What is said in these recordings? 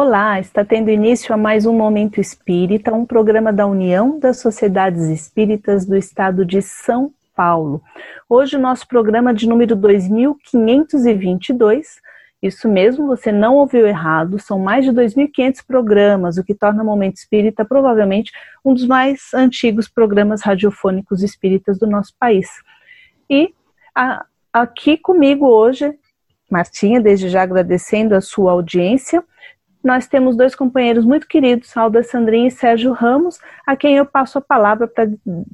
Olá, está tendo início a mais um Momento Espírita, um programa da União das Sociedades Espíritas do Estado de São Paulo. Hoje o nosso programa de número 2522. Isso mesmo, você não ouviu errado, são mais de 2.500 programas, o que torna o Momento Espírita provavelmente um dos mais antigos programas radiofônicos espíritas do nosso país. E a, aqui comigo hoje, Martinha, desde já agradecendo a sua audiência, nós temos dois companheiros muito queridos, Alda Sandrinha e Sérgio Ramos, a quem eu passo a palavra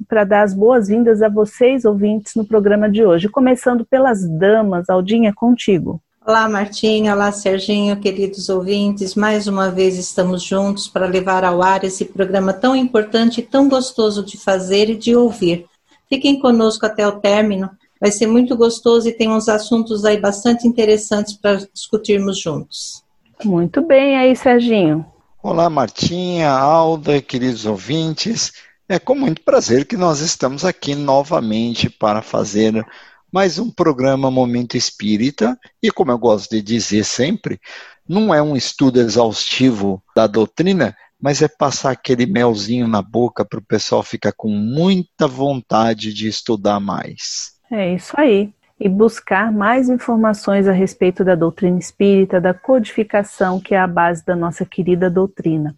para dar as boas-vindas a vocês, ouvintes, no programa de hoje. Começando pelas damas, Aldinha, contigo. Olá, Martinha. Olá, Serginho, queridos ouvintes. Mais uma vez estamos juntos para levar ao ar esse programa tão importante e tão gostoso de fazer e de ouvir. Fiquem conosco até o término. Vai ser muito gostoso e tem uns assuntos aí bastante interessantes para discutirmos juntos. Muito bem, aí, Serginho. Olá, Martinha, Alda, queridos ouvintes. É com muito prazer que nós estamos aqui novamente para fazer mais um programa Momento Espírita. E como eu gosto de dizer sempre, não é um estudo exaustivo da doutrina, mas é passar aquele melzinho na boca para o pessoal ficar com muita vontade de estudar mais. É isso aí e buscar mais informações a respeito da doutrina espírita, da codificação, que é a base da nossa querida doutrina.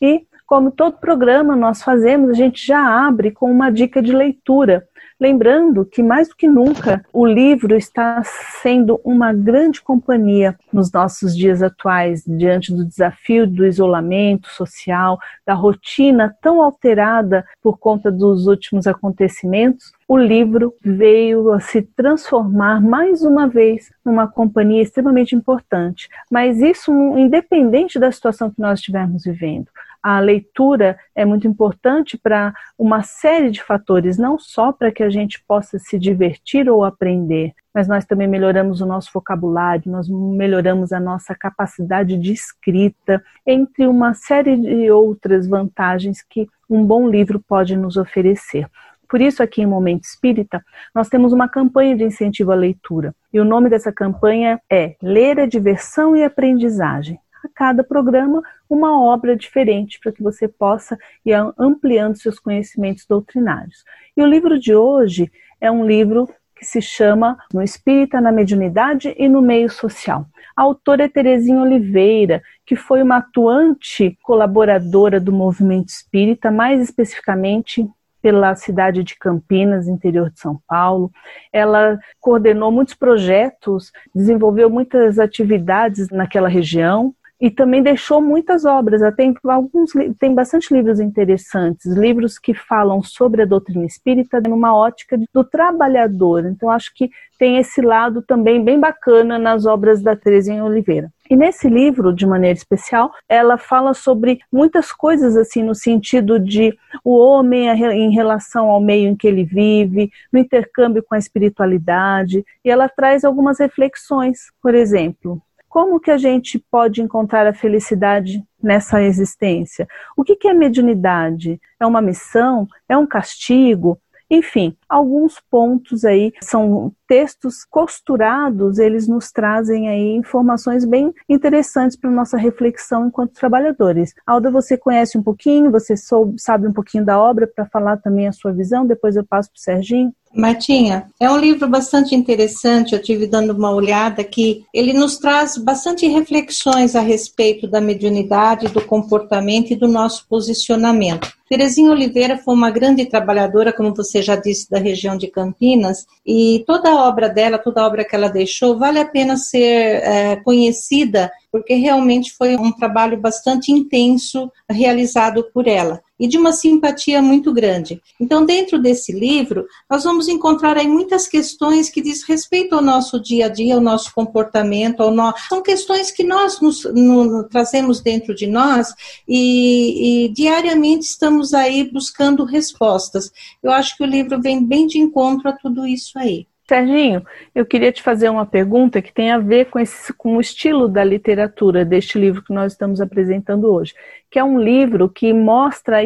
E, como todo programa nós fazemos, a gente já abre com uma dica de leitura Lembrando que, mais do que nunca, o livro está sendo uma grande companhia nos nossos dias atuais, diante do desafio do isolamento social, da rotina tão alterada por conta dos últimos acontecimentos. O livro veio a se transformar mais uma vez numa companhia extremamente importante, mas isso independente da situação que nós estivermos vivendo a leitura é muito importante para uma série de fatores, não só para que a gente possa se divertir ou aprender, mas nós também melhoramos o nosso vocabulário, nós melhoramos a nossa capacidade de escrita, entre uma série de outras vantagens que um bom livro pode nos oferecer. Por isso, aqui em Momento Espírita, nós temos uma campanha de incentivo à leitura. E o nome dessa campanha é Ler a Diversão e Aprendizagem a cada programa uma obra diferente para que você possa ir ampliando seus conhecimentos doutrinários. E o livro de hoje é um livro que se chama No Espírita, na Mediunidade e no Meio Social. A autora é Terezinha Oliveira, que foi uma atuante colaboradora do movimento espírita, mais especificamente pela cidade de Campinas, interior de São Paulo. Ela coordenou muitos projetos, desenvolveu muitas atividades naquela região e também deixou muitas obras. Tem alguns tem bastante livros interessantes, livros que falam sobre a doutrina espírita numa ótica do trabalhador. Então acho que tem esse lado também bem bacana nas obras da Terezinha Oliveira. E nesse livro, de maneira especial, ela fala sobre muitas coisas assim no sentido de o homem em relação ao meio em que ele vive, no intercâmbio com a espiritualidade, e ela traz algumas reflexões, por exemplo, como que a gente pode encontrar a felicidade nessa existência? O que, que é mediunidade? É uma missão? É um castigo? Enfim, alguns pontos aí são textos costurados, eles nos trazem aí informações bem interessantes para nossa reflexão enquanto trabalhadores. Alda, você conhece um pouquinho, você soube, sabe um pouquinho da obra para falar também a sua visão, depois eu passo para o Serginho. Martinha, é um livro bastante interessante, eu tive dando uma olhada que ele nos traz bastante reflexões a respeito da mediunidade, do comportamento e do nosso posicionamento. Terezinha Oliveira foi uma grande trabalhadora, como você já disse, da região de Campinas, e toda a obra dela, toda a obra que ela deixou, vale a pena ser é, conhecida, porque realmente foi um trabalho bastante intenso realizado por ela e de uma simpatia muito grande. Então, dentro desse livro, nós vamos encontrar aí muitas questões que diz respeito ao nosso dia a dia, ao nosso comportamento, ao no... são questões que nós nos, no, trazemos dentro de nós e, e diariamente estamos aí buscando respostas. Eu acho que o livro vem bem de encontro a tudo isso aí. Serginho, eu queria te fazer uma pergunta que tem a ver com, esse, com o estilo da literatura deste livro que nós estamos apresentando hoje, que é um livro que mostra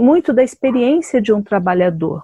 muito da experiência de um trabalhador.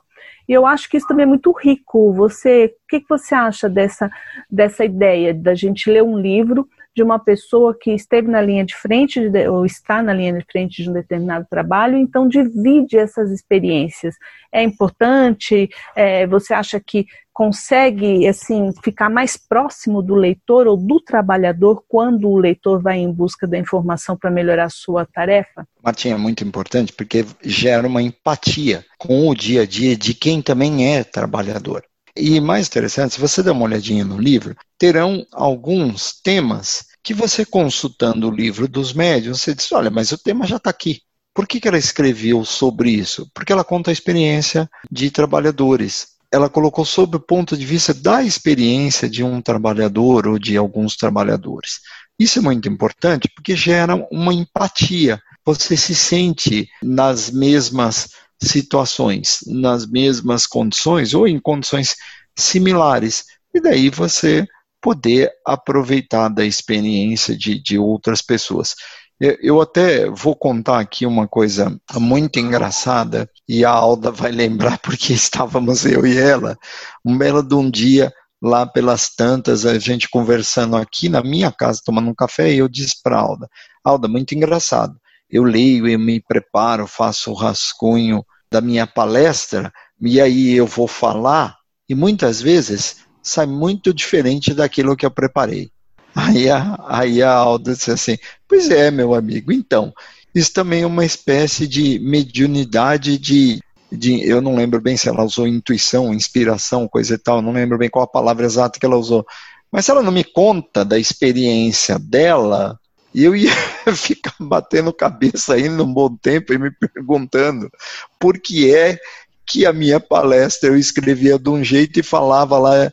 E eu acho que isso também é muito rico. Você, o que, que você acha dessa, dessa ideia da gente ler um livro de uma pessoa que esteve na linha de frente ou está na linha de frente de um determinado trabalho, então divide essas experiências. É importante? É, você acha que consegue assim ficar mais próximo do leitor ou do trabalhador quando o leitor vai em busca da informação para melhorar a sua tarefa? Martinha, é muito importante porque gera uma empatia com o dia a dia de quem também é trabalhador. E mais interessante, se você der uma olhadinha no livro, terão alguns temas que você consultando o livro dos médios, você diz, olha, mas o tema já está aqui. Por que, que ela escreveu sobre isso? Porque ela conta a experiência de trabalhadores. Ela colocou sob o ponto de vista da experiência de um trabalhador ou de alguns trabalhadores. Isso é muito importante porque gera uma empatia. Você se sente nas mesmas situações, nas mesmas condições ou em condições similares. E daí você poder aproveitar da experiência de, de outras pessoas. Eu até vou contar aqui uma coisa muito engraçada, e a Alda vai lembrar porque estávamos eu e ela, um belo de um dia, lá pelas tantas, a gente conversando aqui na minha casa, tomando um café, e eu disse para Alda, Alda, muito engraçado, eu leio, eu me preparo, faço o rascunho da minha palestra, e aí eu vou falar, e muitas vezes sai muito diferente daquilo que eu preparei. Aí a, aí a Alda disse assim: Pois é, meu amigo, então, isso também é uma espécie de mediunidade de, de. Eu não lembro bem se ela usou intuição, inspiração, coisa e tal, não lembro bem qual a palavra exata que ela usou. Mas se ela não me conta da experiência dela, eu ia ficar batendo cabeça ainda um bom tempo e me perguntando por que é que a minha palestra eu escrevia de um jeito e falava lá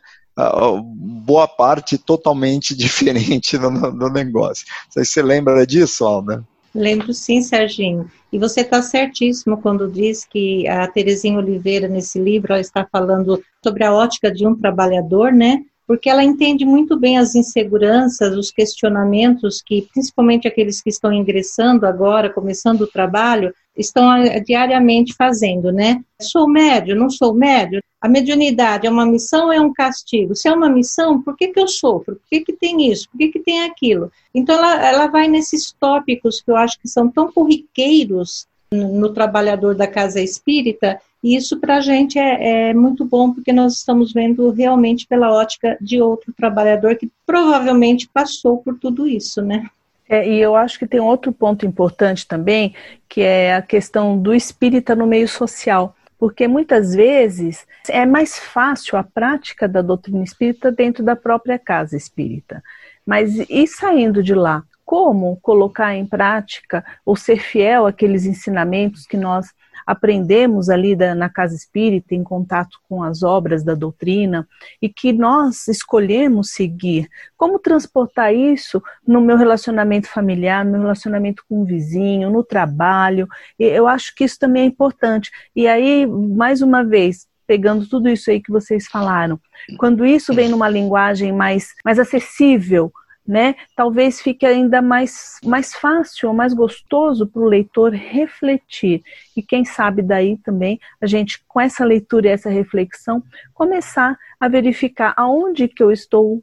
boa parte totalmente diferente no negócio. Você lembra disso, Alda? Lembro sim, Serginho. E você está certíssimo quando diz que a Terezinha Oliveira, nesse livro, está falando sobre a ótica de um trabalhador, né? Porque ela entende muito bem as inseguranças, os questionamentos que, principalmente aqueles que estão ingressando agora, começando o trabalho, estão eh, diariamente fazendo, né? Sou médio, não sou médio? A mediunidade é uma missão ou é um castigo? Se é uma missão, por que, que eu sofro? Por que, que tem isso? Por que, que tem aquilo? Então, ela, ela vai nesses tópicos que eu acho que são tão corriqueiros no trabalhador da casa espírita e isso para a gente é, é, muito bom, porque nós estamos vendo realmente pela ótica de outro trabalhador que provavelmente passou por tudo isso, né? É, e eu acho que tem outro ponto importante também, que é a questão do espírita no meio social. Porque muitas vezes é mais fácil a prática da doutrina espírita dentro da própria casa espírita. Mas e saindo de lá? Como colocar em prática ou ser fiel àqueles ensinamentos que nós aprendemos ali da, na casa espírita, em contato com as obras da doutrina, e que nós escolhemos seguir. Como transportar isso no meu relacionamento familiar, no meu relacionamento com o vizinho, no trabalho? Eu acho que isso também é importante. E aí, mais uma vez, pegando tudo isso aí que vocês falaram, quando isso vem numa linguagem mais, mais acessível, né? Talvez fique ainda mais, mais fácil, mais gostoso para o leitor refletir. E quem sabe daí também a gente, com essa leitura e essa reflexão, começar a verificar aonde que eu estou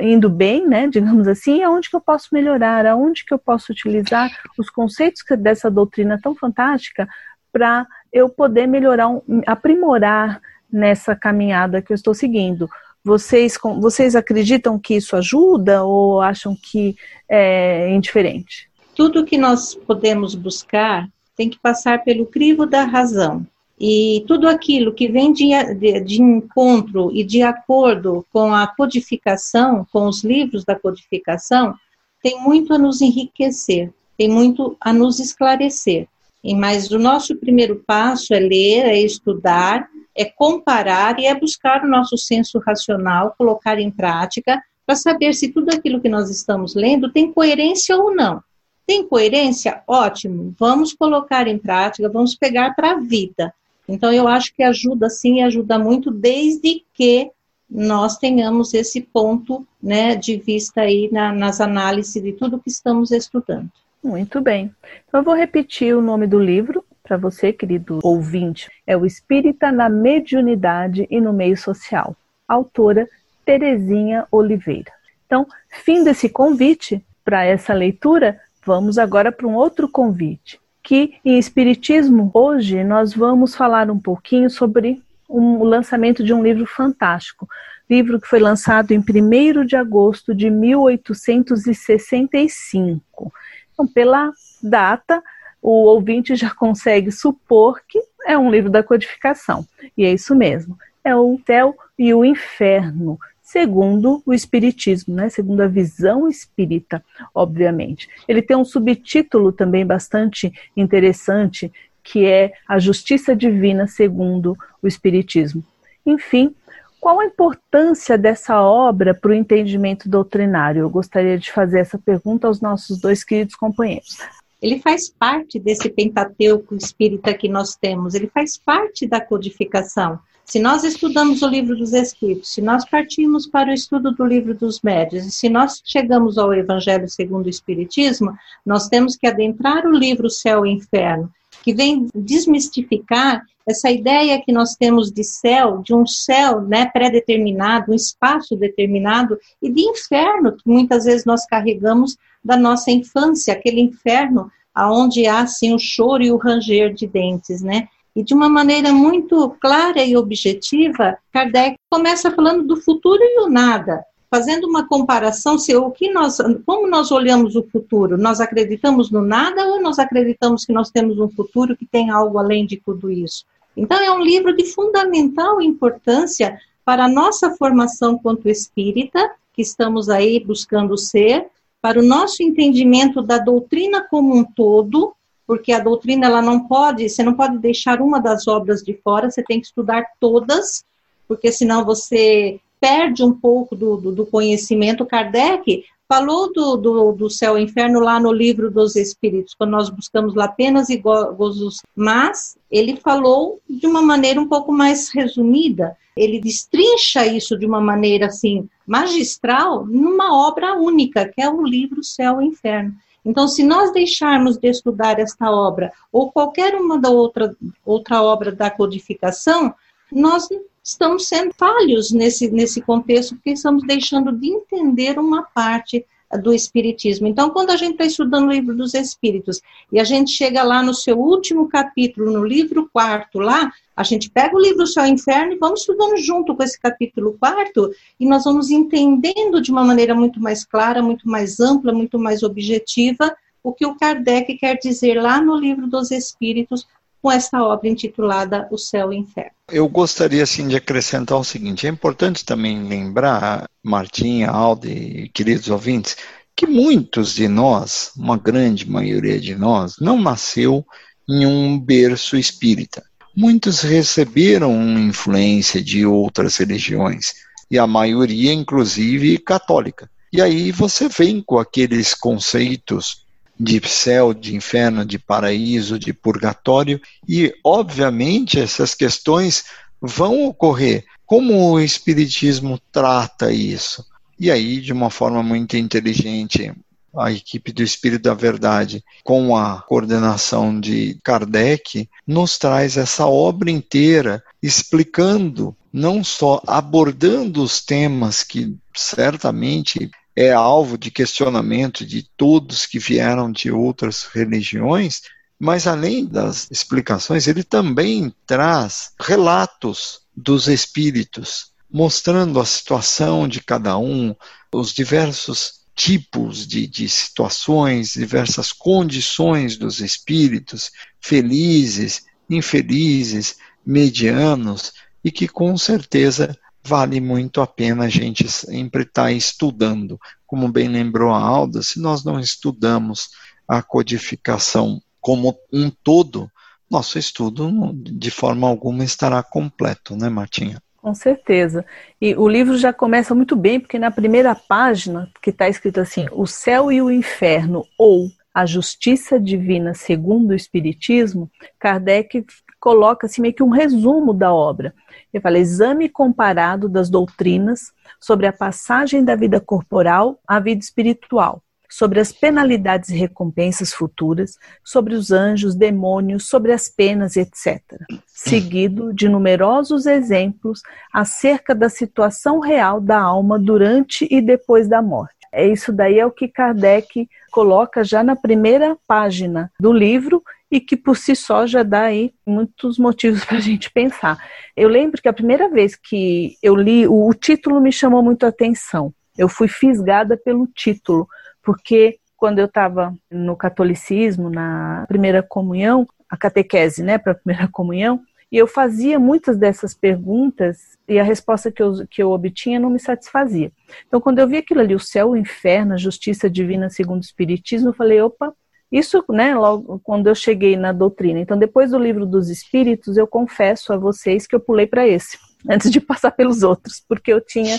indo bem, né, digamos assim, aonde que eu posso melhorar, aonde que eu posso utilizar os conceitos dessa doutrina tão fantástica para eu poder melhorar, aprimorar nessa caminhada que eu estou seguindo. Vocês, vocês acreditam que isso ajuda ou acham que é indiferente? Tudo que nós podemos buscar tem que passar pelo crivo da razão. E tudo aquilo que vem de, de, de, encontro e de acordo com a codificação, com os livros da codificação, tem muito a nos enriquecer, tem muito a nos esclarecer. E mas o nosso primeiro passo é ler, é estudar é comparar e é buscar o nosso senso racional, colocar em prática, para saber se tudo aquilo que nós estamos lendo tem coerência ou não. Tem coerência? Ótimo, vamos colocar em prática, vamos pegar para a vida. Então, eu acho que ajuda sim, ajuda muito, desde que nós tenhamos esse ponto né, de vista aí na, nas análises de tudo que estamos estudando. Muito bem. Então, eu vou repetir o nome do livro, para você, querido ouvinte, é o Espírita na Mediunidade e no Meio Social. Autora Terezinha Oliveira. Então, fim desse convite para essa leitura, vamos agora para um outro convite, que em Espiritismo, hoje, nós vamos falar um pouquinho sobre um, o lançamento de um livro fantástico, livro que foi lançado em 1 de agosto de 1865. Então, pela data, o ouvinte já consegue supor que é um livro da codificação. E é isso mesmo. É o céu e o inferno, segundo o espiritismo, né? Segundo a visão espírita, obviamente. Ele tem um subtítulo também bastante interessante, que é a justiça divina segundo o espiritismo. Enfim, qual a importância dessa obra para o entendimento doutrinário? Eu gostaria de fazer essa pergunta aos nossos dois queridos companheiros ele faz parte desse pentateuco espírita que nós temos, ele faz parte da codificação. Se nós estudamos o livro dos Espíritos, se nós partimos para o estudo do livro dos médios, e se nós chegamos ao Evangelho segundo o Espiritismo, nós temos que adentrar o livro Céu e Inferno, que vem desmistificar essa ideia que nós temos de céu, de um céu né, pré-determinado, um espaço determinado, e de inferno, que muitas vezes nós carregamos da nossa infância, aquele inferno aonde há assim o choro e o ranger de dentes, né? E de uma maneira muito clara e objetiva, Kardec começa falando do futuro e o nada, fazendo uma comparação se o que nós, como nós olhamos o futuro, nós acreditamos no nada ou nós acreditamos que nós temos um futuro que tem algo além de tudo isso? Então é um livro de fundamental importância para a nossa formação quanto espírita, que estamos aí buscando ser, para o nosso entendimento da doutrina como um todo, porque a doutrina ela não pode, você não pode deixar uma das obras de fora, você tem que estudar todas, porque senão você perde um pouco do, do, do conhecimento. Kardec falou do, do, do, céu e inferno lá no livro dos Espíritos, quando nós buscamos lá penas e gozos, mas ele falou de uma maneira um pouco mais resumida. Ele destrincha isso de uma maneira assim magistral numa obra única, que é o livro Céu e Inferno. Então, se nós deixarmos de estudar esta obra ou qualquer uma da outra, outra obra da codificação, nós estamos sendo falhos nesse, nesse contexto, porque estamos deixando de entender uma parte do Espiritismo. Então, quando a gente está estudando o livro dos Espíritos e a gente chega lá no seu último capítulo, no livro quarto, lá, a gente pega o livro Céu e Inferno e vamos estudando junto com esse capítulo quarto e nós vamos entendendo de uma maneira muito mais clara, muito mais ampla, muito mais objetiva o que o Kardec quer dizer lá no livro dos Espíritos com esta obra intitulada O Céu e o Inferno. Eu gostaria assim de acrescentar o seguinte: é importante também lembrar, Martinha, Alde queridos ouvintes, que muitos de nós, uma grande maioria de nós, não nasceu em um berço espírita. Muitos receberam influência de outras religiões, e a maioria, inclusive, católica. E aí você vem com aqueles conceitos de céu, de inferno, de paraíso, de purgatório, e obviamente essas questões vão ocorrer. Como o Espiritismo trata isso? E aí, de uma forma muito inteligente, a equipe do Espírito da Verdade, com a coordenação de Kardec, nos traz essa obra inteira explicando, não só abordando os temas que certamente é alvo de questionamento de todos que vieram de outras religiões, mas além das explicações, ele também traz relatos dos espíritos, mostrando a situação de cada um, os diversos tipos de, de situações, diversas condições dos espíritos, felizes, infelizes, medianos, e que com certeza vale muito a pena a gente sempre estar tá estudando. Como bem lembrou a Alda, se nós não estudamos a codificação como um todo, nosso estudo de forma alguma estará completo, né, Martinha? Com certeza. E o livro já começa muito bem, porque na primeira página, que está escrito assim: O céu e o inferno, ou a justiça divina segundo o Espiritismo, Kardec coloca assim, meio que um resumo da obra. Ele fala: exame comparado das doutrinas sobre a passagem da vida corporal à vida espiritual, sobre as penalidades e recompensas futuras, sobre os anjos, demônios, sobre as penas, etc. seguido de numerosos exemplos acerca da situação real da alma durante e depois da morte. É isso daí é o que Kardec coloca já na primeira página do livro e que por si só já dá aí muitos motivos para a gente pensar. Eu lembro que a primeira vez que eu li, o, o título me chamou muito a atenção. Eu fui fisgada pelo título, porque quando eu estava no catolicismo, na primeira comunhão, a catequese, né, para a primeira comunhão, e eu fazia muitas dessas perguntas e a resposta que eu, que eu obtinha não me satisfazia. Então, quando eu vi aquilo ali, o céu, o inferno, a justiça divina segundo o Espiritismo, eu falei, opa, isso, né, logo quando eu cheguei na doutrina. Então, depois do livro dos Espíritos, eu confesso a vocês que eu pulei para esse, antes de passar pelos outros, porque eu tinha,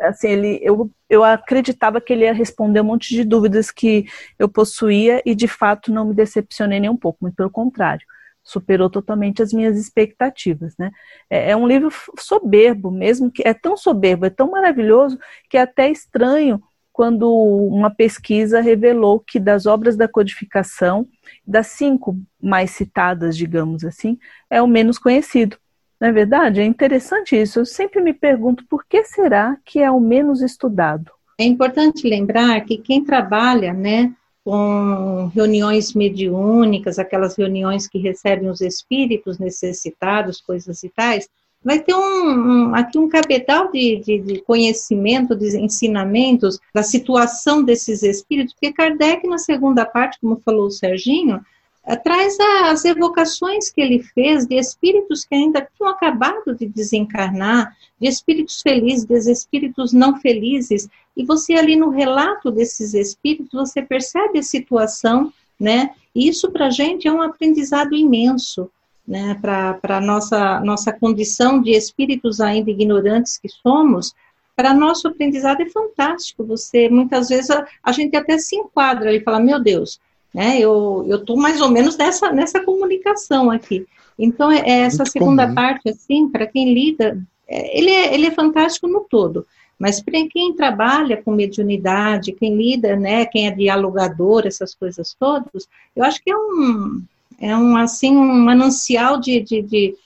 assim, ele, eu, eu acreditava que ele ia responder um monte de dúvidas que eu possuía e, de fato, não me decepcionei nem um pouco, muito pelo contrário superou totalmente as minhas expectativas, né? É, é, um livro soberbo mesmo, que é tão soberbo, é tão maravilhoso que é até estranho quando uma pesquisa revelou que das obras da codificação, das cinco mais citadas, digamos assim, é o menos conhecido. Não é verdade? É interessante isso. Eu sempre me pergunto por que será que é o menos estudado. É importante lembrar que quem trabalha, né, com reuniões mediúnicas, aquelas reuniões que recebem os espíritos necessitados, coisas e tais, vai ter um, um aqui um capital de, de, de, conhecimento, de ensinamentos da situação desses espíritos, porque Kardec, na segunda parte, como falou o Serginho, eh, traz as evocações que ele fez de espíritos que ainda tinham acabado de desencarnar, de espíritos felizes, de espíritos não felizes, e você ali no relato desses espíritos, você percebe a situação, né? E isso para a gente é um aprendizado imenso, né? Para a nossa, nossa condição de espíritos ainda ignorantes que somos, para nosso aprendizado é fantástico. Você, muitas vezes, a, a gente até se enquadra e fala, meu Deus, né? Eu estou mais ou menos nessa, nessa comunicação aqui. Então, é, é essa Muito segunda comum. parte, assim, para quem lida, é, ele, é, ele é fantástico no todo. Mas para quem trabalha com mediunidade, quem lida, né, quem é dialogador, essas coisas todas, eu acho que é um, é um assim um manancial de, de, de,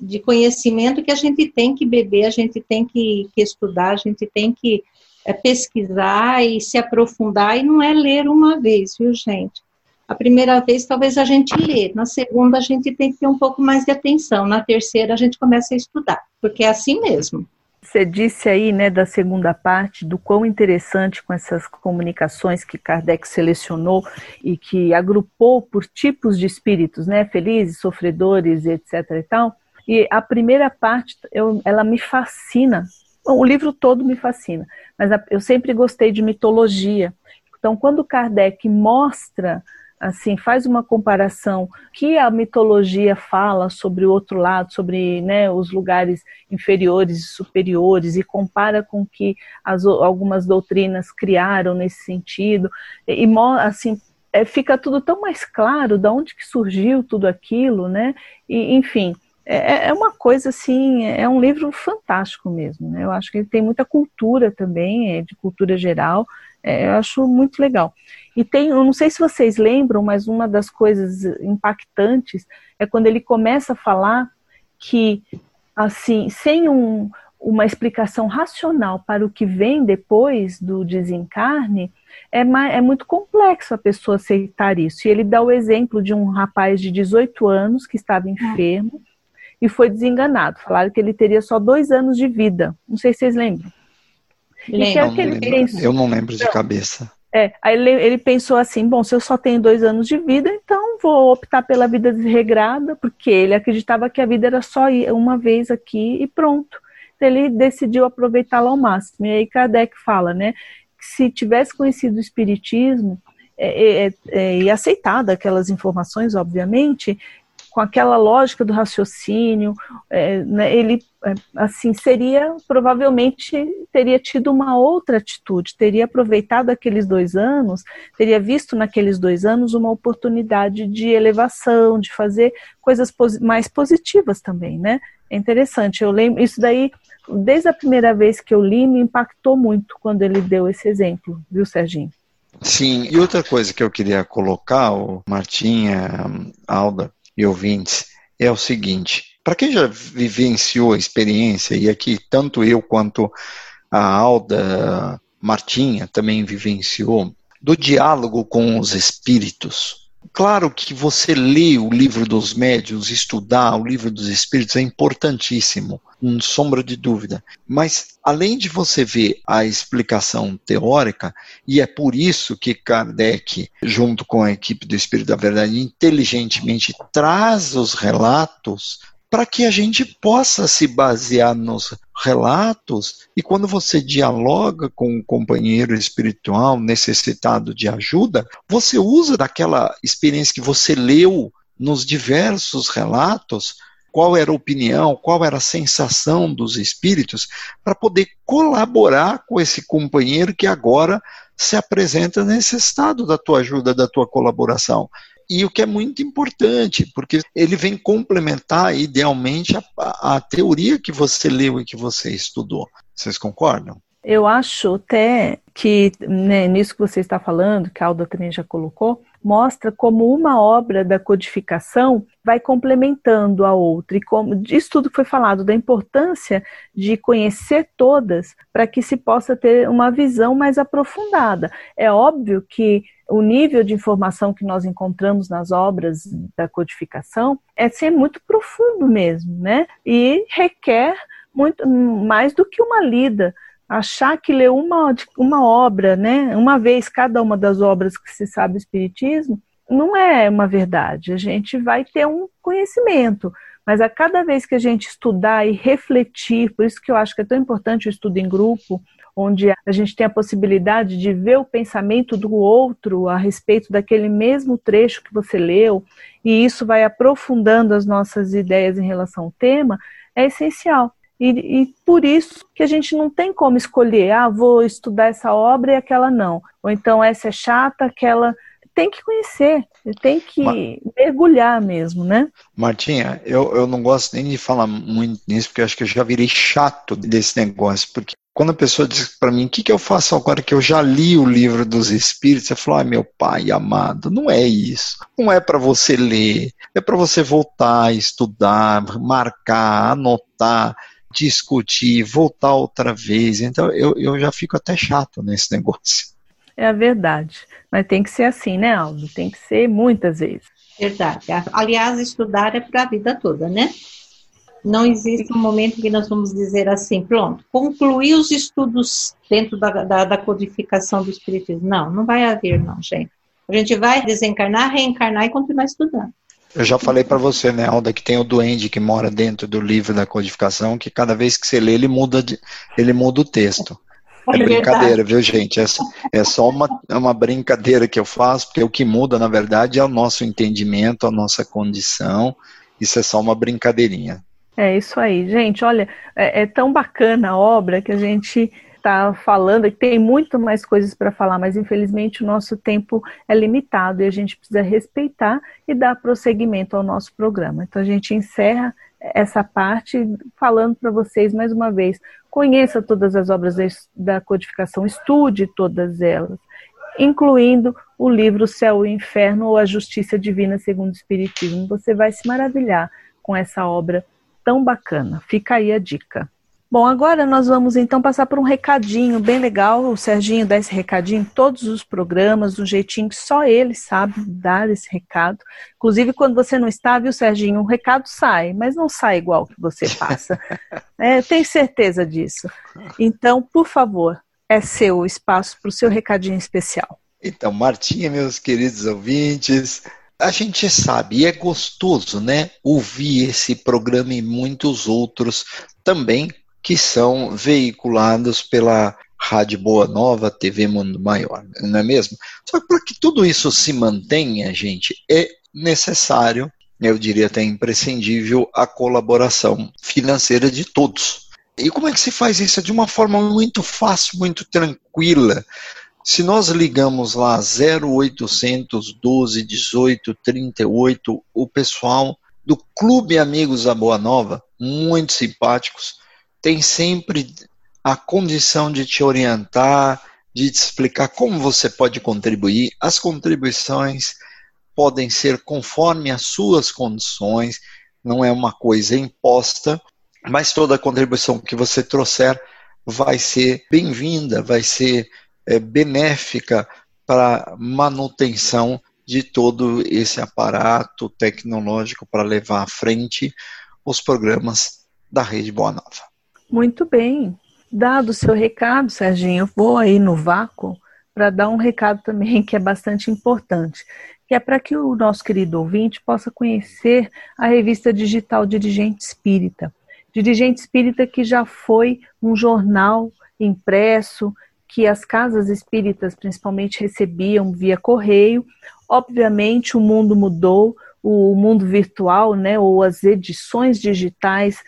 de, conhecimento que a gente tem que beber, a gente tem que, que estudar, a gente tem que é, pesquisar e se aprofundar, e não é ler uma vez, viu, gente? A primeira vez talvez a gente lê, na segunda a gente tem que ter um pouco mais de atenção, na terceira a gente começa a estudar, porque é assim mesmo. Você disse aí, né, da segunda parte, do quão interessante com essas comunicações que Kardec selecionou e que agrupou por tipos de espíritos, né, felizes, sofredores, etc e tal. E a primeira parte, eu, ela me fascina. Bom, o livro todo me fascina, mas eu sempre gostei de mitologia. Então, quando Kardec mostra assim, faz uma comparação que a mitologia fala sobre o outro lado, sobre né, os lugares inferiores e superiores, e compara com que as, algumas doutrinas criaram nesse sentido, e assim, é, fica tudo tão mais claro de onde que surgiu tudo aquilo, né? E, enfim, é, é uma coisa assim, é um livro fantástico mesmo. Né? Eu acho que ele tem muita cultura também, é de cultura geral. É, eu acho muito legal. E tem, eu não sei se vocês lembram, mas uma das coisas impactantes é quando ele começa a falar que, assim, sem um, uma explicação racional para o que vem depois do desencarne, é, é muito complexo a pessoa aceitar isso. E ele dá o exemplo de um rapaz de 18 anos que estava enfermo e foi desenganado. Falaram que ele teria só dois anos de vida. Não sei se vocês lembram. Lembro, é pensou... Eu não lembro de cabeça. É, aí ele, ele, pensou assim, bom, se eu só tenho dois anos de vida, então vou optar pela vida desregrada, porque ele acreditava que a vida era só uma vez aqui e pronto. Então ele decidiu aproveitá-la ao máximo. E aí Kardec fala, né, que se tivesse conhecido o Espiritismo, é, é, é, e aceitado aquelas informações, obviamente, com aquela lógica do raciocínio, é, né, ele é, assim seria provavelmente teria tido uma outra atitude, teria aproveitado aqueles dois anos, teria visto naqueles dois anos uma oportunidade de elevação, de fazer coisas mais positivas também, né? É interessante. Eu lembro isso daí desde a primeira vez que eu li me impactou muito quando ele deu esse exemplo, viu, Serginho? Sim, e outra coisa que eu queria colocar, o Martinha, Alda, e ouvintes é o seguinte: Para quem já vivenciou a experiência, e aqui tanto eu quanto a Alda Martinha também vivenciou, do diálogo com os espíritos, Claro que você ler o livro dos médios, estudar o livro dos espíritos é importantíssimo, não sombra de dúvida. Mas além de você ver a explicação teórica, e é por isso que Kardec, junto com a equipe do Espírito da Verdade, inteligentemente traz os relatos para que a gente possa se basear nos relatos e quando você dialoga com um companheiro espiritual necessitado de ajuda, você usa daquela experiência que você leu nos diversos relatos, qual era a opinião, qual era a sensação dos espíritos, para poder colaborar com esse companheiro que agora se apresenta necessitado da tua ajuda, da tua colaboração e o que é muito importante, porque ele vem complementar idealmente a, a teoria que você leu e que você estudou. Vocês concordam? Eu acho até que né, nisso que você está falando, que a Alda também já colocou, mostra como uma obra da codificação vai complementando a outra. E como isso tudo que foi falado, da importância de conhecer todas para que se possa ter uma visão mais aprofundada. É óbvio que o nível de informação que nós encontramos nas obras da codificação é ser muito profundo mesmo, né? E requer muito mais do que uma lida achar que ler uma, uma obra, né, uma vez cada uma das obras que se sabe Espiritismo, não é uma verdade. A gente vai ter um conhecimento, mas a cada vez que a gente estudar e refletir, por isso que eu acho que é tão importante o estudo em grupo, onde a gente tem a possibilidade de ver o pensamento do outro a respeito daquele mesmo trecho que você leu, e isso vai aprofundando as nossas ideias em relação ao tema, é essencial. E, e, por isso que a gente não tem como escolher, ah, vou estudar essa obra e aquela não. Ou então essa é chata, aquela. Tem que conhecer, tem que mergulhar mesmo, né? Martinha, eu, eu não gosto nem de falar muito nisso, porque eu acho que eu já virei chato desse negócio, porque quando a pessoa diz para mim, o que, que eu faço agora que eu já li o livro dos Espíritos? Eu falo, ai meu pai amado, não é isso. Não é para você ler, é para você voltar, estudar, marcar, anotar discutir, voltar outra vez. Então eu, eu já fico até chato nesse negócio. É a verdade. Mas tem que ser assim, né, Aldo? Tem que ser muitas vezes. Verdade. Aliás, estudar é para a vida toda, né? Não existe um momento que nós vamos dizer assim, pronto, concluí os estudos dentro da, da, da codificação do Espiritismo. Não, não vai haver, não, gente. A gente vai desencarnar, reencarnar e continuar estudando. Eu já falei para você, né, Alda, que tem o duende que mora dentro do livro da codificação, que cada vez que você lê, ele muda, de, ele muda o texto. É, é brincadeira, viu, gente? É, é só uma, é uma brincadeira que eu faço, porque o que muda, na verdade, é o nosso entendimento, a nossa condição. Isso é só uma brincadeirinha. É isso aí, gente. Olha, é, é tão bacana a obra que a gente está falando, que tem muito mais coisas para falar, mas infelizmente o nosso tempo é limitado e a gente precisa respeitar e dar prosseguimento ao nosso programa. Então a gente encerra essa parte falando para vocês mais uma vez: conheça todas as obras da codificação, estude todas elas, incluindo o livro Céu e Inferno ou A Justiça Divina segundo o Espiritismo. Você vai se maravilhar com essa obra tão bacana. Fica aí a dica. Bom, agora nós vamos então passar por um recadinho bem legal. O Serginho dá esse recadinho em todos os programas, do jeitinho que só ele sabe dar esse recado. Inclusive, quando você não está, viu, Serginho, um recado sai, mas não sai igual que você passa. é, tenho certeza disso. Então, por favor, é seu espaço para o seu recadinho especial. Então, Martinha, meus queridos ouvintes, a gente sabe, e é gostoso, né, ouvir esse programa e muitos outros também que são veiculados pela Rádio Boa Nova, TV Mundo Maior, não é mesmo? Só que para que tudo isso se mantenha, gente, é necessário, eu diria até imprescindível, a colaboração financeira de todos. E como é que se faz isso? É de uma forma muito fácil, muito tranquila. Se nós ligamos lá 0800 12 18 38, o pessoal do Clube Amigos da Boa Nova, muito simpáticos, tem sempre a condição de te orientar, de te explicar como você pode contribuir. As contribuições podem ser conforme as suas condições, não é uma coisa imposta, mas toda contribuição que você trouxer vai ser bem-vinda, vai ser é, benéfica para manutenção de todo esse aparato tecnológico para levar à frente os programas da Rede Boa Nova. Muito bem. Dado o seu recado, Serginho, eu vou aí no vácuo para dar um recado também que é bastante importante, que é para que o nosso querido ouvinte possa conhecer a revista digital Dirigente Espírita. Dirigente Espírita que já foi um jornal impresso que as casas espíritas principalmente recebiam via correio. Obviamente o mundo mudou, o mundo virtual, né, ou as edições digitais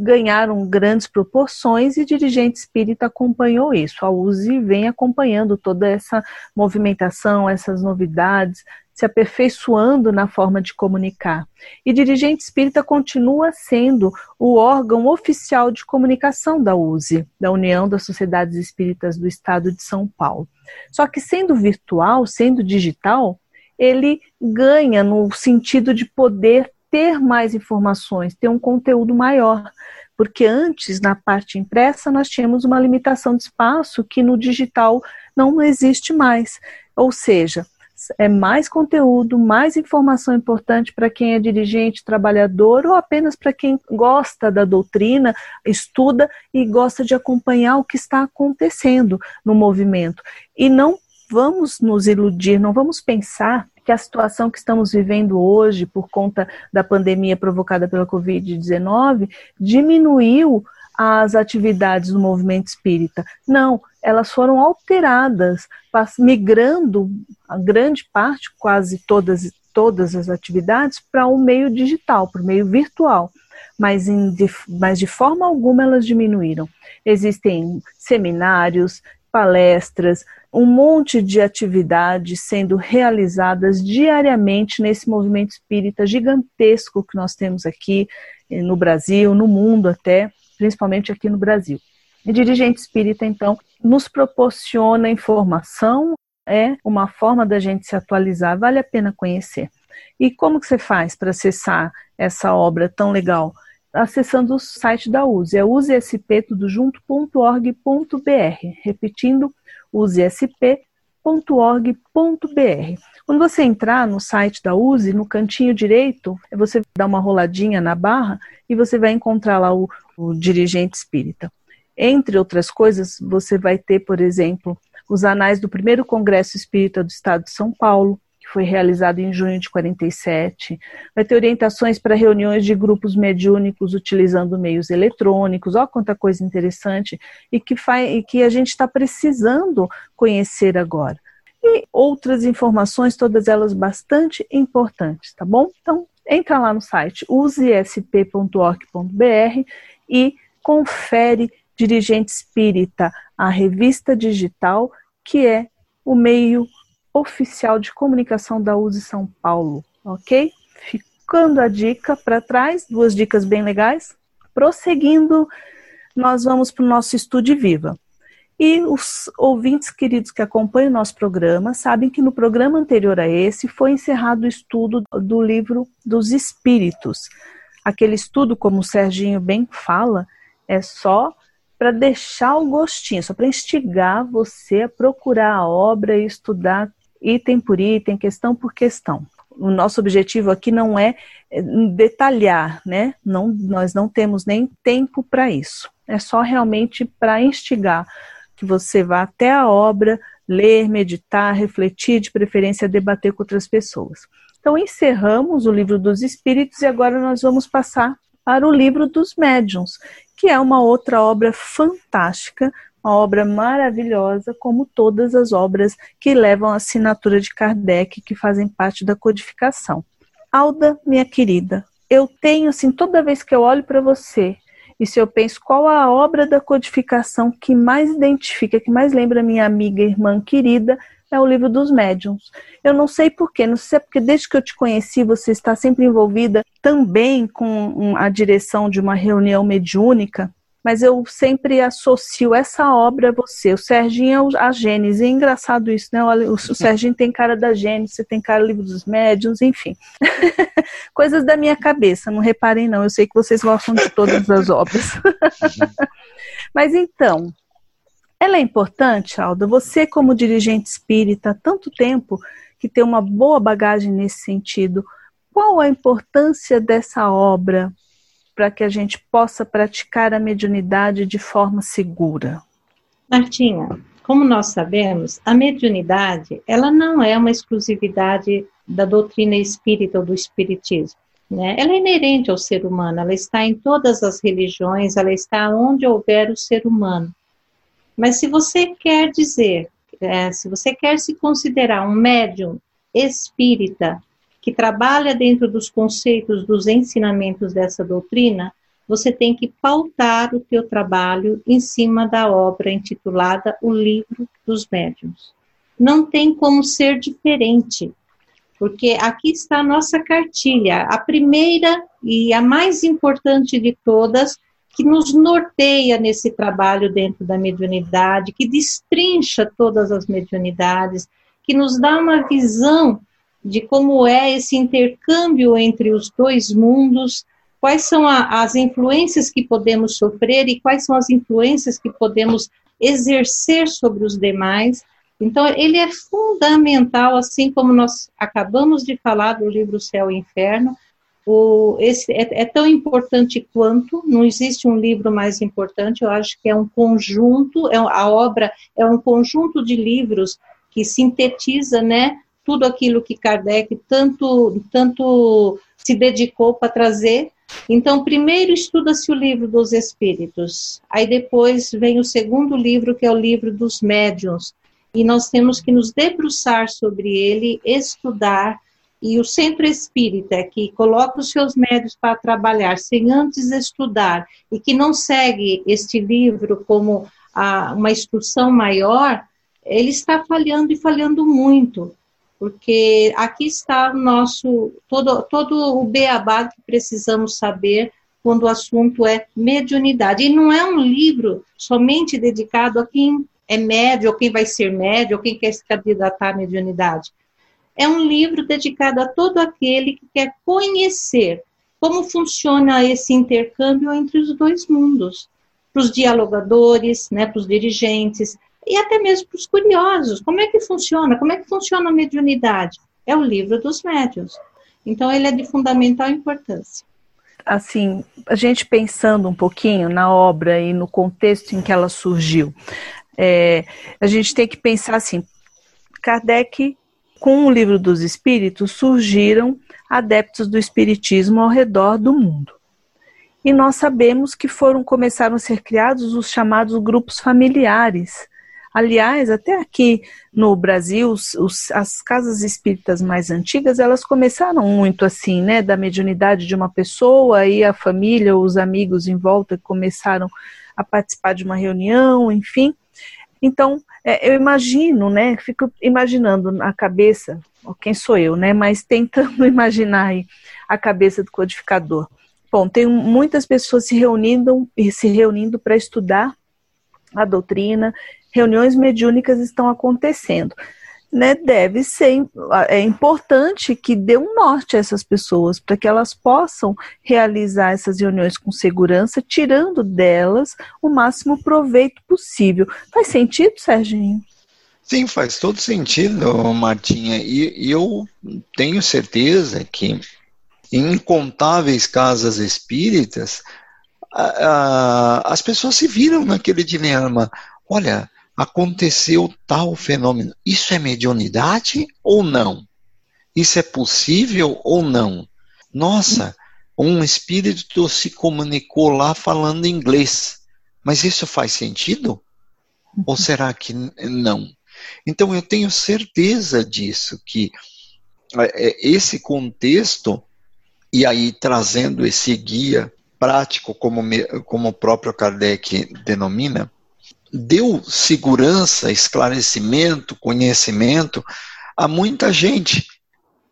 ganharam grandes proporções e dirigente espírita acompanhou isso. A USE vem acompanhando toda essa movimentação, essas novidades, se aperfeiçoando na forma de comunicar. E dirigente espírita continua sendo o órgão oficial de comunicação da USE, da União das Sociedades Espíritas do Estado de São Paulo. Só que sendo virtual, sendo digital, ele ganha no sentido de poder ter mais informações, ter um conteúdo maior. Porque antes, na parte impressa, nós tínhamos uma limitação de espaço que no digital não existe mais. Ou seja, é mais conteúdo, mais informação importante para quem é dirigente, trabalhador ou apenas para quem gosta da doutrina, estuda e gosta de acompanhar o que está acontecendo no movimento. E não vamos nos iludir, não vamos pensar que a situação que estamos vivendo hoje, por conta da pandemia provocada pela Covid-19, diminuiu as atividades do movimento espírita. Não, elas foram alteradas, migrando a grande parte, quase todas, todas as atividades, para o meio digital, para o meio virtual. Mas, em, mas de forma alguma elas diminuíram. Existem seminários, palestras, um monte de atividades sendo realizadas diariamente nesse movimento espírita gigantesco que nós temos aqui eh, no Brasil, no mundo até, principalmente aqui no Brasil. E dirigente espírita, então, nos proporciona informação, é uma forma da gente se atualizar, vale a pena conhecer. E como que você faz para acessar essa obra tão legal? Acessando o site da USE, é usesptudojunto.org.br, repetindo, usesp.org.br. Quando você entrar no site da USE, no cantinho direito, você dá uma roladinha na barra e você vai encontrar lá o, o dirigente espírita. Entre outras coisas, você vai ter, por exemplo, os anais do primeiro Congresso Espírita do Estado de São Paulo, foi realizado em junho de 47. Vai ter orientações para reuniões de grupos mediúnicos utilizando meios eletrônicos. Olha quanta coisa interessante e que, faz, e que a gente está precisando conhecer agora. E outras informações, todas elas bastante importantes, tá bom? Então, entra lá no site usesp.org.br e confere Dirigente Espírita, a revista digital, que é o meio oficial de comunicação da USE São Paulo, ok? Ficando a dica para trás, duas dicas bem legais. Prosseguindo, nós vamos para o nosso Estude Viva. E os ouvintes queridos que acompanham o nosso programa sabem que no programa anterior a esse foi encerrado o estudo do livro dos Espíritos. Aquele estudo, como o Serginho bem fala, é só para deixar o gostinho, só para instigar você a procurar a obra e estudar item por item, questão por questão. O nosso objetivo aqui não é, é detalhar, né? Não, nós não temos nem tempo para isso. É só realmente para instigar que você vá até a obra, ler, meditar, refletir, de preferência debater com outras pessoas. Então encerramos o livro dos espíritos e agora nós vamos passar para o livro dos médiuns, que é uma outra obra fantástica, uma obra maravilhosa, como todas as obras que levam a assinatura de Kardec, que fazem parte da codificação. Alda, minha querida, eu tenho assim, toda vez que eu olho para você, e se eu penso qual a obra da codificação que mais identifica, que mais lembra minha amiga, irmã querida, é o livro dos médiums. Eu não sei porquê, não sei se é porque desde que eu te conheci você está sempre envolvida também com a direção de uma reunião mediúnica, mas eu sempre associo essa obra a você. O Serginho é a Gênesis. É engraçado isso, né? O, Serginho tem cara da Gênesis, você tem cara do livro dos médiuns, enfim. Coisas da minha cabeça, não reparem não. Eu sei que vocês gostam de todas as obras. mas então, ela é importante, Alda. Você, como dirigente espírita, há tanto tempo que tem uma boa bagagem nesse sentido, qual a importância dessa obra para que a gente possa praticar a mediunidade de forma segura? Martinha, como nós sabemos, a mediunidade ela não é uma exclusividade da doutrina espírita ou do espiritismo. Né? Ela é inerente ao ser humano, ela está em todas as religiões, ela está onde houver o ser humano. Mas se você quer dizer, é, se você quer se considerar um médium espírita que trabalha dentro dos conceitos, dos ensinamentos dessa doutrina, você tem que pautar o teu trabalho em cima da obra intitulada O Livro dos Médiuns. Não tem como ser diferente, porque aqui está a nossa cartilha, a primeira e a mais importante de todas, que nos norteia nesse trabalho dentro da mediunidade, que destrincha todas as mediunidades, que nos dá uma visão de como é esse intercâmbio entre os dois mundos, quais são a, as influências que podemos sofrer e quais são as influências que podemos exercer sobre os demais. Então, ele é fundamental, assim como nós acabamos de falar do livro Céu e Inferno, o, esse é, é, tão importante quanto, não existe um livro mais importante, eu acho que é um conjunto, é, a obra é um conjunto de livros que sintetiza, né, tudo aquilo que Kardec tanto, tanto se dedicou para trazer. Então, primeiro estuda-se o livro dos espíritos, aí depois vem o segundo livro, que é o livro dos médiuns, e nós temos que nos debruçar sobre ele, estudar, e o centro espírita que coloca os seus médios para trabalhar sem antes estudar e que não segue este livro como a, uma instrução maior, ele está falhando e falhando muito porque aqui está o nosso, todo, todo o beabá que precisamos saber quando o assunto é mediunidade. E não é um livro somente dedicado a quem é médio, ou quem vai ser médio, ou quem quer se candidatar à mediunidade. É um livro dedicado a todo aquele que quer conhecer como funciona esse intercâmbio entre os dois mundos, para os dialogadores, né, para os dirigentes, e até mesmo para os curiosos. Como é que funciona? Como é que funciona a mediunidade? É o livro dos médios. Então, ele é de fundamental importância. Assim, a gente pensando um pouquinho na obra e no contexto em que ela surgiu, é, a gente tem que pensar assim: Kardec, com o livro dos Espíritos, surgiram adeptos do Espiritismo ao redor do mundo. E nós sabemos que foram começaram a ser criados os chamados grupos familiares, Aliás, até aqui no Brasil, os, as casas espíritas mais antigas, elas começaram muito assim, né, da mediunidade de uma pessoa e a família, os amigos em volta começaram a participar de uma reunião, enfim. Então, é, eu imagino, né, fico imaginando na cabeça, quem sou eu, né, mas tentando imaginar aí a cabeça do codificador. Bom, tem muitas pessoas se reunindo se reunindo para estudar a doutrina reuniões mediúnicas estão acontecendo. Né, deve ser é importante que dê um norte a essas pessoas para que elas possam realizar essas reuniões com segurança, tirando delas o máximo proveito possível. Faz sentido, Serginho? Sim, faz todo sentido, Martinha. E, eu tenho certeza que em incontáveis casas espíritas, a, a, as pessoas se viram naquele dilema. Olha, aconteceu tal fenômeno. Isso é mediunidade ou não? Isso é possível ou não? Nossa, um espírito se comunicou lá falando inglês. Mas isso faz sentido? Ou será que não? Então eu tenho certeza disso, que é, é, esse contexto, e aí trazendo esse guia prático, como, como o próprio Kardec denomina, deu segurança, esclarecimento, conhecimento a muita gente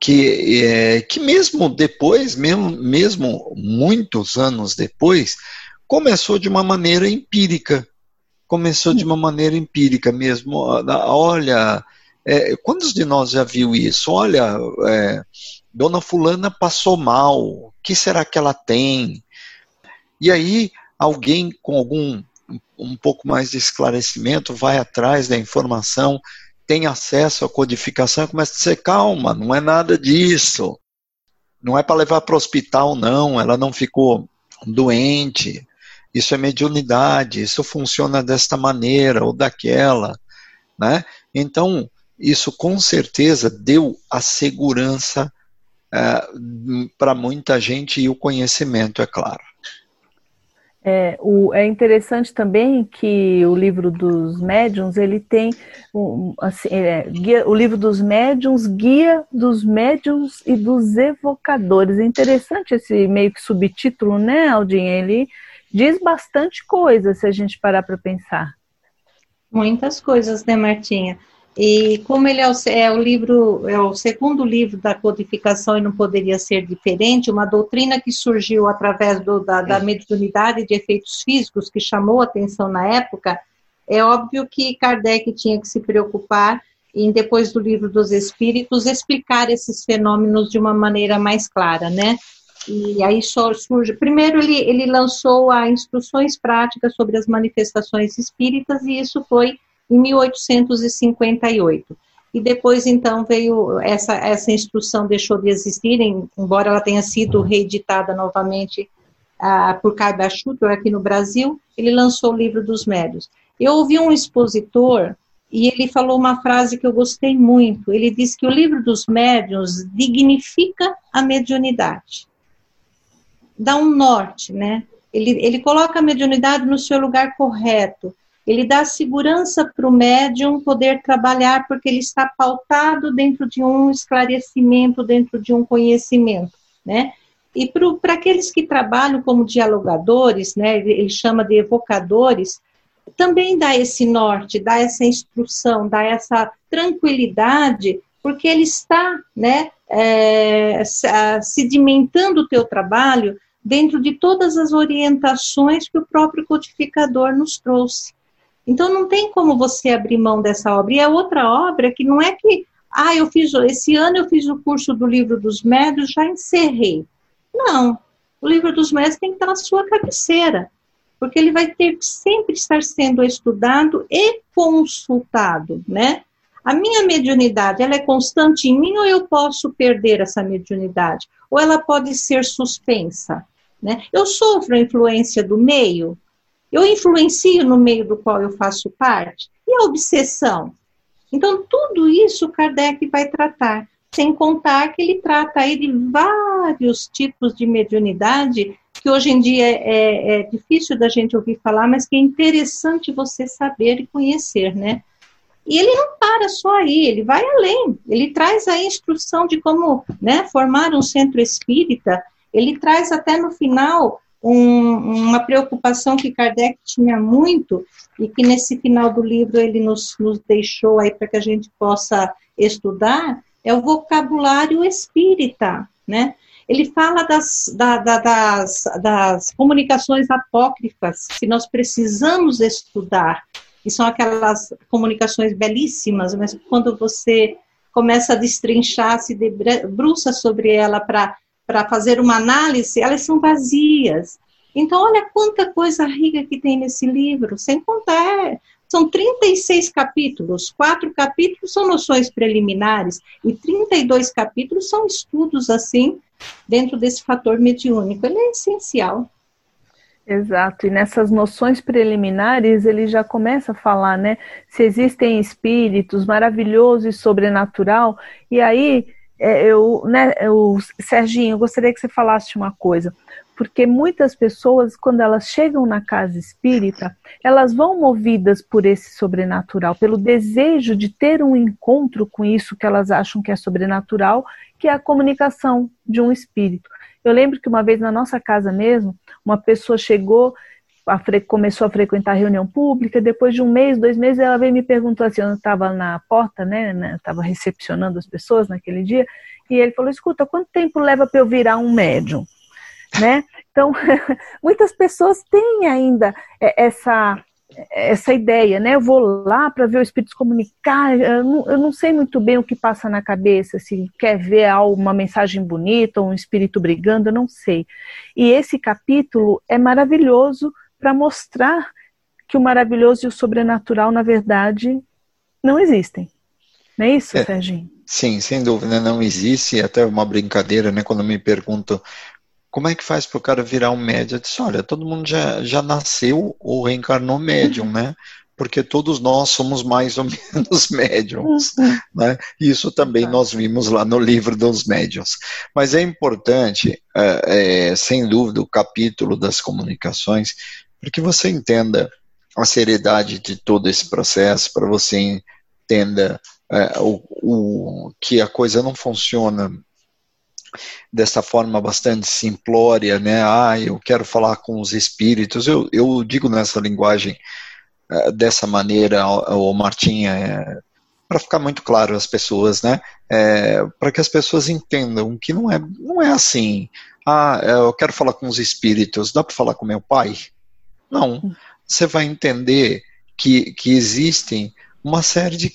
que, é, que mesmo depois, mesmo, mesmo muitos anos depois, começou de uma maneira empírica. Começou de uma maneira empírica mesmo. Olha, é, quantos de nós já viu isso? Olha, é, Dona Fulana passou mal, o que será que ela tem? E aí, alguém com algum um pouco mais de esclarecimento vai atrás da informação, tem acesso à codificação começa a dizer: calma, não é nada disso. Não é para levar para o hospital, não. Ela não ficou doente. Isso é mediunidade. Isso funciona desta maneira ou daquela. Né? Então, isso com certeza deu a segurança é, para muita gente e o conhecimento, é claro. É, o, é interessante também que o livro dos médiuns ele tem um, assim, é, guia, o livro dos médiuns guia dos médiuns e dos evocadores. É interessante esse meio que subtítulo, né, Aldinha? Ele diz bastante coisa se a gente parar para pensar. Muitas coisas, né, Martinha? E como ele é o, é o, livro, é o segundo livro da codificação e não poderia ser diferente, uma doutrina que surgiu através do, da, da mediunidade de efeitos físicos, que chamou atenção na época, é óbvio que Kardec tinha que se preocupar em, depois do livro dos Espíritos, explicar esses fenômenos de uma maneira mais clara, né? E aí só surge. Primeiro, ele, ele lançou a instruções práticas sobre as manifestações espíritas, e isso foi em 1858. E depois, então, veio essa, essa instrução deixou de existir, embora ela tenha sido reeditada novamente ah, por Carba Schutter aqui no Brasil, ele lançou o livro dos médios. Eu ouvi um expositor e ele falou uma frase que eu gostei muito. Ele disse que o livro dos médios dignifica a mediunidade. Dá um norte, né? Ele, ele coloca a mediunidade no seu lugar correto ele dá segurança para o médium poder trabalhar, porque ele está pautado dentro de um esclarecimento, dentro de um conhecimento, né? E para aqueles que trabalham como dialogadores, né, ele chama de evocadores, também dá esse norte, dá essa instrução, dá essa tranquilidade, porque ele está né, é, sedimentando o teu trabalho dentro de todas as orientações que o próprio codificador nos trouxe. Então não tem como você abrir mão dessa obra. E é outra obra que não é que, ah, eu fiz, esse ano eu fiz o curso do livro dos médios, já encerrei. Não. O livro dos médios tem que estar na sua cabeceira, porque ele vai ter que sempre estar sendo estudado e consultado, né? A minha mediunidade, ela é constante em mim ou eu posso perder essa mediunidade? Ou ela pode ser suspensa? Né? Eu sofro a influência do meio? Eu influencio no meio do qual eu faço parte? E a obsessão? Então, tudo isso Kardec vai tratar, sem contar que ele trata aí de vários tipos de mediunidade que hoje em dia é, é, é difícil da gente ouvir falar, mas que é interessante você saber e conhecer, né? E ele não para só aí, ele vai além. Ele traz a instrução de como né, formar um centro espírita. Ele traz até no final um, uma preocupação que Kardec tinha muito e que nesse final do livro ele nos, nos deixou aí para que a gente possa estudar, é o vocabulário espírita, né? Ele fala das, da, da, das, das comunicações apócrifas que nós precisamos estudar, e são aquelas comunicações belíssimas, mas quando você começa a destrinchar, se debruça sobre ela para para fazer uma análise, elas são vazias. Então, olha quanta coisa rica que tem nesse livro, sem contar, são 36 capítulos, quatro capítulos são noções preliminares e 32 capítulos são estudos assim, dentro desse fator mediúnico. Ele é essencial. Exato, e nessas noções preliminares ele já começa a falar, né? Se existem espíritos maravilhosos e sobrenatural, e aí eu, né, eu, Serginho, eu gostaria que você falasse uma coisa, porque muitas pessoas, quando elas chegam na casa espírita, elas vão movidas por esse sobrenatural, pelo desejo de ter um encontro com isso que elas acham que é sobrenatural, que é a comunicação de um espírito. Eu lembro que uma vez na nossa casa mesmo, uma pessoa chegou a começou a frequentar reunião pública, depois de um mês, dois meses, ela veio me perguntou assim, eu estava na porta, né, estava recepcionando as pessoas naquele dia, e ele falou, escuta, quanto tempo leva para eu virar um médium? né? Então, muitas pessoas têm ainda essa essa ideia, né? Eu vou lá para ver o espírito comunicar. Eu não, eu não, sei muito bem o que passa na cabeça, se quer ver uma mensagem bonita um espírito brigando, eu não sei. E esse capítulo é maravilhoso para mostrar que o maravilhoso e o sobrenatural, na verdade, não existem. Não é isso, é, Serginho? Sim, sem dúvida, não existe. Até uma brincadeira, né? Quando me perguntam como é que faz para o cara virar um médium? Eu disse, olha, todo mundo já, já nasceu ou reencarnou médium, né? Porque todos nós somos mais ou menos médiums, né? Isso também nós vimos lá no livro dos médiums. Mas é importante, é, é, sem dúvida, o capítulo das comunicações, para que você entenda a seriedade de todo esse processo, para você entenda é, o, o, que a coisa não funciona dessa forma bastante simplória, né? Ah, eu quero falar com os espíritos. Eu, eu digo nessa linguagem uh, dessa maneira, o Martinha, é, para ficar muito claro às pessoas, né? É, para que as pessoas entendam que não é, não é assim. Ah, eu quero falar com os espíritos. Dá para falar com meu pai? Não. Você vai entender que, que existem uma série de,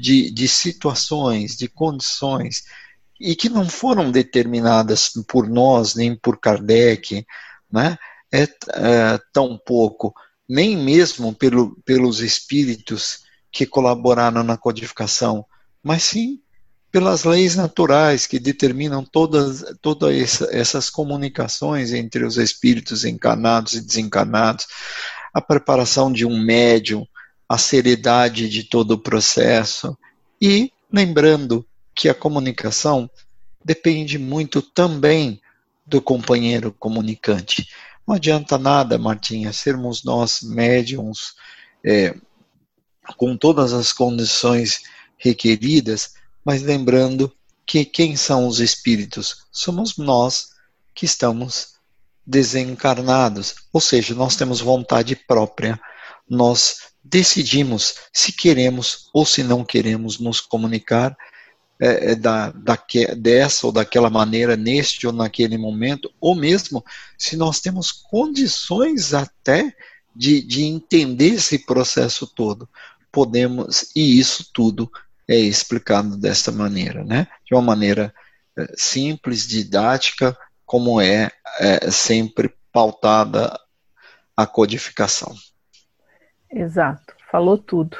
de, de situações, de condições e que não foram determinadas por nós, nem por Kardec, né? é, é tão pouco, nem mesmo pelo, pelos espíritos que colaboraram na codificação, mas sim pelas leis naturais que determinam todas, todas essa, essas comunicações entre os espíritos encarnados e desencarnados, a preparação de um médium, a seriedade de todo o processo e lembrando que a comunicação depende muito também do companheiro comunicante. Não adianta nada, Martinha, sermos nós médiums é, com todas as condições requeridas, mas lembrando que quem são os espíritos? Somos nós que estamos desencarnados, ou seja, nós temos vontade própria, nós decidimos se queremos ou se não queremos nos comunicar é, é, da, daque, dessa ou daquela maneira, neste ou naquele momento, ou mesmo se nós temos condições até de, de entender esse processo todo, podemos, e isso tudo é explicado desta maneira, né? De uma maneira é, simples, didática, como é, é sempre pautada a codificação. Exato, falou tudo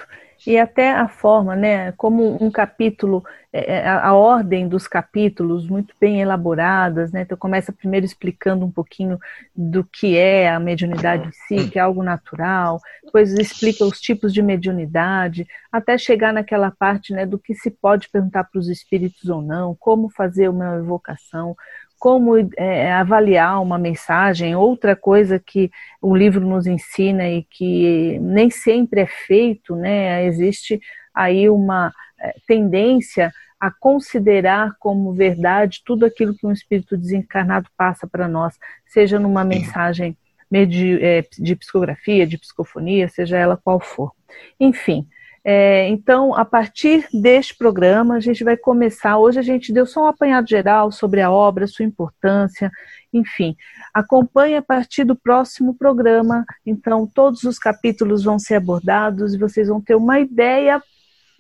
e até a forma, né, como um capítulo, é, é a, ordem dos capítulos muito bem elaboradas, né, então começa primeiro explicando um pouquinho do que é a mediunidade em si, que é algo natural, depois explica os tipos de mediunidade, até chegar naquela parte, né, do que se pode perguntar para os espíritos ou não, como fazer uma evocação, como é, avaliar uma mensagem, outra coisa que o livro nos ensina e que nem sempre é feito, né? Existe aí uma é, tendência a considerar como verdade tudo aquilo que um espírito desencarnado passa para nós, seja numa mensagem é, de psicografia, de psicofonia, seja ela qual for. Enfim, é, então, a partir deste programa, a gente vai começar. Hoje a gente deu só um apanhado geral sobre a obra, sua importância, enfim. Acompanhe a partir do próximo programa. Então, todos os capítulos vão ser abordados e vocês vão ter uma ideia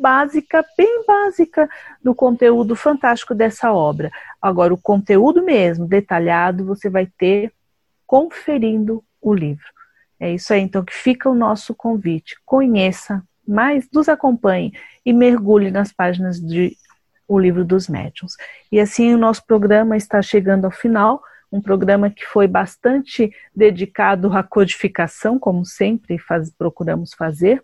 básica, bem básica, do conteúdo fantástico dessa obra. Agora, o conteúdo mesmo, detalhado, você vai ter conferindo o livro. É isso aí, então, que fica o nosso convite. Conheça mas nos acompanhe e mergulhe nas páginas de O Livro dos Médiuns. E assim o nosso programa está chegando ao final, um programa que foi bastante dedicado à codificação, como sempre faz, procuramos fazer.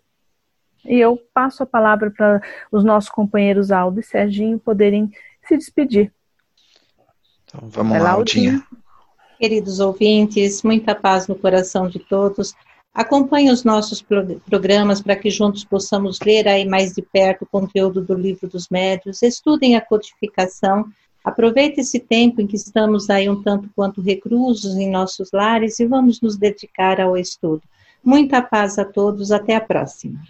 E eu passo a palavra para os nossos companheiros Aldo e Serginho poderem se despedir. Então, vamos lá, Aldinha. Queridos ouvintes, muita paz no coração de todos. Acompanhe os nossos programas para que juntos possamos ver aí mais de perto o conteúdo do livro dos médios, estudem a codificação, aproveite esse tempo em que estamos aí um tanto quanto reclusos em nossos lares e vamos nos dedicar ao estudo. Muita paz a todos, até a próxima.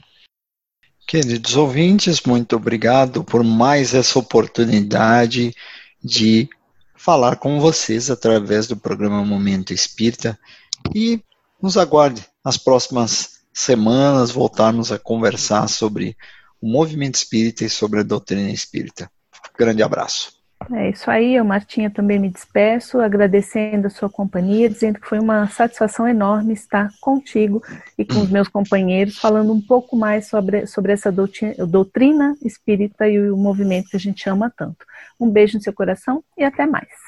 Queridos ouvintes, muito obrigado por mais essa oportunidade de falar com vocês através do programa Momento Espírita e nos aguarde nas próximas semanas voltarmos a conversar sobre o movimento espírita e sobre a doutrina espírita. Grande abraço. É isso aí, eu, Martinha, também me despeço, agradecendo a sua companhia, dizendo que foi uma satisfação enorme estar contigo e com os meus companheiros, falando um pouco mais sobre, sobre essa doutrina, doutrina espírita e o movimento que a gente ama tanto. Um beijo no seu coração e até mais.